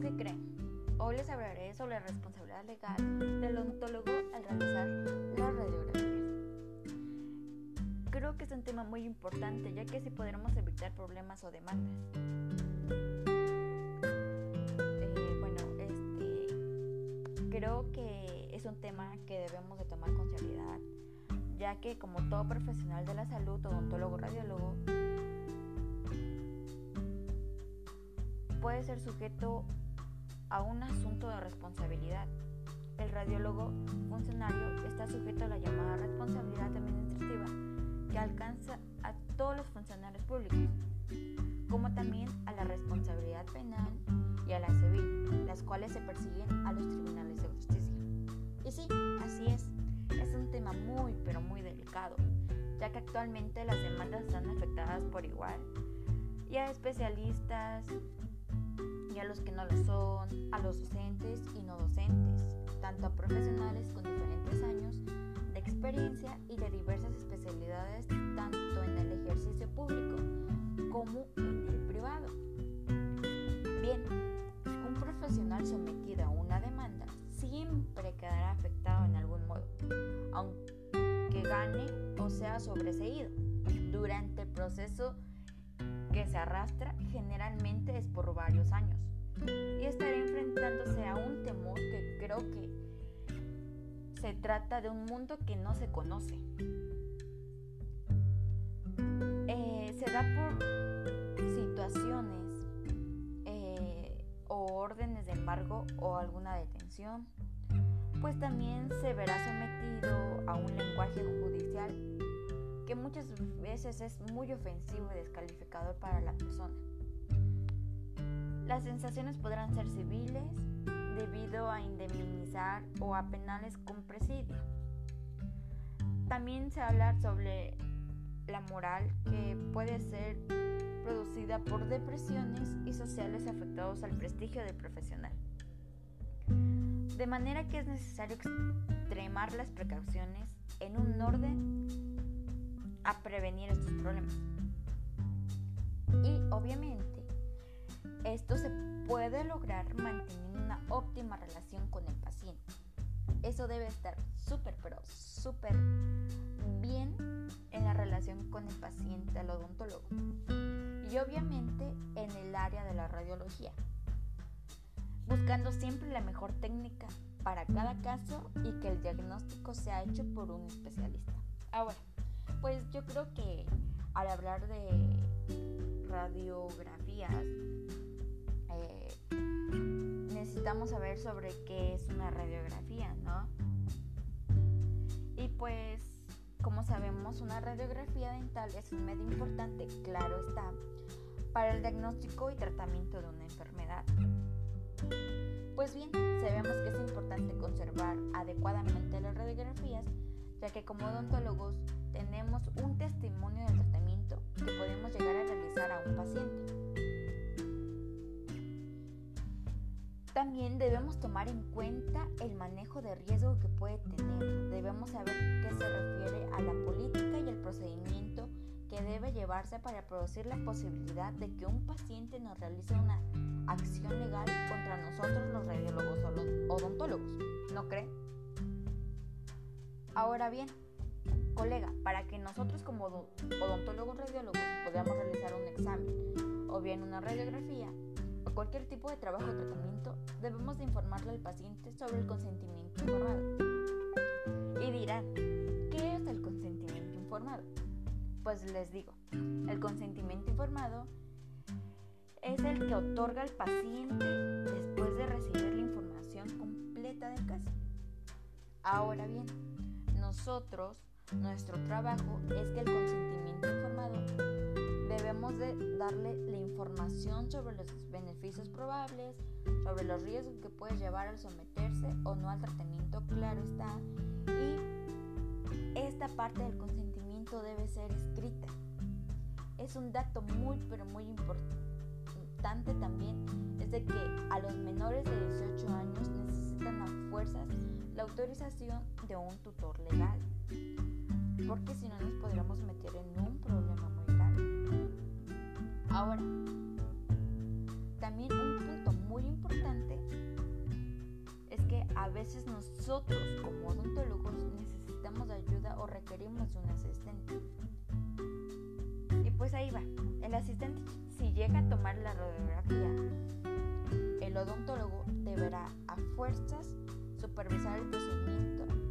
¿qué creen? Hoy les hablaré sobre la responsabilidad legal del odontólogo al realizar las radiografías. Creo que es un tema muy importante ya que así podremos evitar problemas o demandas. Eh, bueno, este, creo que es un tema que debemos de tomar con seriedad ya que como todo profesional de la salud, odontólogo, radiólogo, puede ser sujeto a un asunto de responsabilidad. El radiólogo funcionario está sujeto a la llamada responsabilidad administrativa que alcanza a todos los funcionarios públicos, como también a la responsabilidad penal y a la civil, las cuales se persiguen a los tribunales de justicia. Y sí, así es, es un tema muy pero muy delicado, ya que actualmente las demandas están afectadas por igual y a especialistas, los que no lo son, a los docentes y no docentes, tanto a profesionales con diferentes años de experiencia y de diversas especialidades, tanto en el ejercicio público como en el privado. Bien, un profesional sometido a una demanda siempre quedará afectado en algún modo, aunque gane o sea sobreseído durante el proceso que se arrastra generalmente es por varios años y estará enfrentándose a un temor que creo que se trata de un mundo que no se conoce. Eh, se da por situaciones eh, o órdenes de embargo o alguna detención, pues también se verá sometido a un lenguaje judicial que muchas veces es muy ofensivo y descalificador para la persona. Las sensaciones podrán ser civiles debido a indemnizar o a penales con presidio. También se habla sobre la moral que puede ser producida por depresiones y sociales afectados al prestigio del profesional. De manera que es necesario extremar las precauciones en un orden a prevenir estos problemas. Y obviamente esto se puede lograr manteniendo una óptima relación con el paciente. Eso debe estar súper, pero súper bien en la relación con el paciente al odontólogo. Y obviamente en el área de la radiología. Buscando siempre la mejor técnica para cada caso y que el diagnóstico sea hecho por un especialista. Ahora, pues yo creo que al hablar de radiografías, eh, necesitamos saber sobre qué es una radiografía, ¿no? Y pues, como sabemos, una radiografía dental es un medio importante, claro está, para el diagnóstico y tratamiento de una enfermedad. Pues bien, sabemos que es importante conservar adecuadamente las radiografías, ya que como odontólogos tenemos un testimonio del tratamiento que podemos llegar a realizar a un paciente. También debemos tomar en cuenta el manejo de riesgo que puede tener. Debemos saber qué se refiere a la política y el procedimiento que debe llevarse para producir la posibilidad de que un paciente nos realice una acción legal contra nosotros los radiólogos odontólogos. ¿No creen? Ahora bien, colega, para que nosotros como odontólogos radiólogos podamos realizar un examen o bien una radiografía o cualquier tipo de trabajo o tratamiento, debemos de informarle al paciente sobre el consentimiento informado. Y dirán, ¿qué es el consentimiento informado? Pues les digo, el consentimiento informado es el que otorga al paciente después de recibir la información completa del caso. Ahora bien, nosotros nuestro trabajo es que el consentimiento informado debemos de darle la información sobre los beneficios probables, sobre los riesgos que puede llevar al someterse o no al tratamiento, claro está, y esta parte del consentimiento debe ser escrita. Es un dato muy pero muy importante también, es de que a los menores de 18 años necesitan a fuerzas la autorización de un tutor legal porque si no nos podríamos meter en un problema. Ahora, también un punto muy importante es que a veces nosotros como odontólogos necesitamos ayuda o requerimos de un asistente. Y pues ahí va, el asistente si llega a tomar la radiografía, el odontólogo deberá a fuerzas supervisar el procedimiento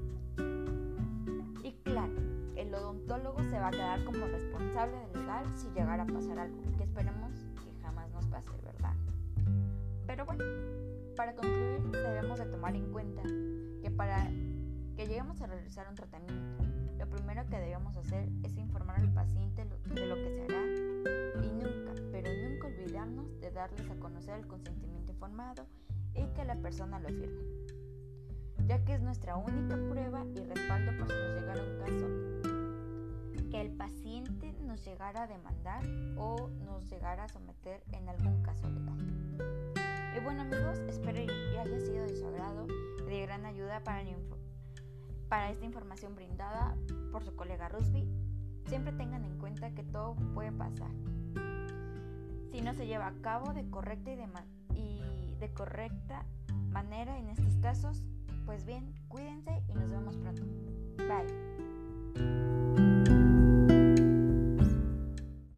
Odontólogo se va a quedar como responsable del legal si llegara a pasar algo, que esperemos que jamás nos pase, ¿verdad? Pero bueno, para concluir debemos de tomar en cuenta que para que lleguemos a realizar un tratamiento, lo primero que debemos hacer es informar al paciente de lo que se hará y nunca, pero nunca olvidarnos de darles a conocer el consentimiento informado y que la persona lo firme, ya que es nuestra única prueba y respaldo por si nos llegara un caso el paciente nos llegara a demandar o nos llegara a someter en algún caso legal. Y bueno amigos, espero que haya sido de su agrado y de gran ayuda para, para esta información brindada por su colega Rusby. Siempre tengan en cuenta que todo puede pasar. Si no se lleva a cabo de correcta y de, y de correcta manera en estos casos, pues bien, cuídense y nos vemos pronto. Bye.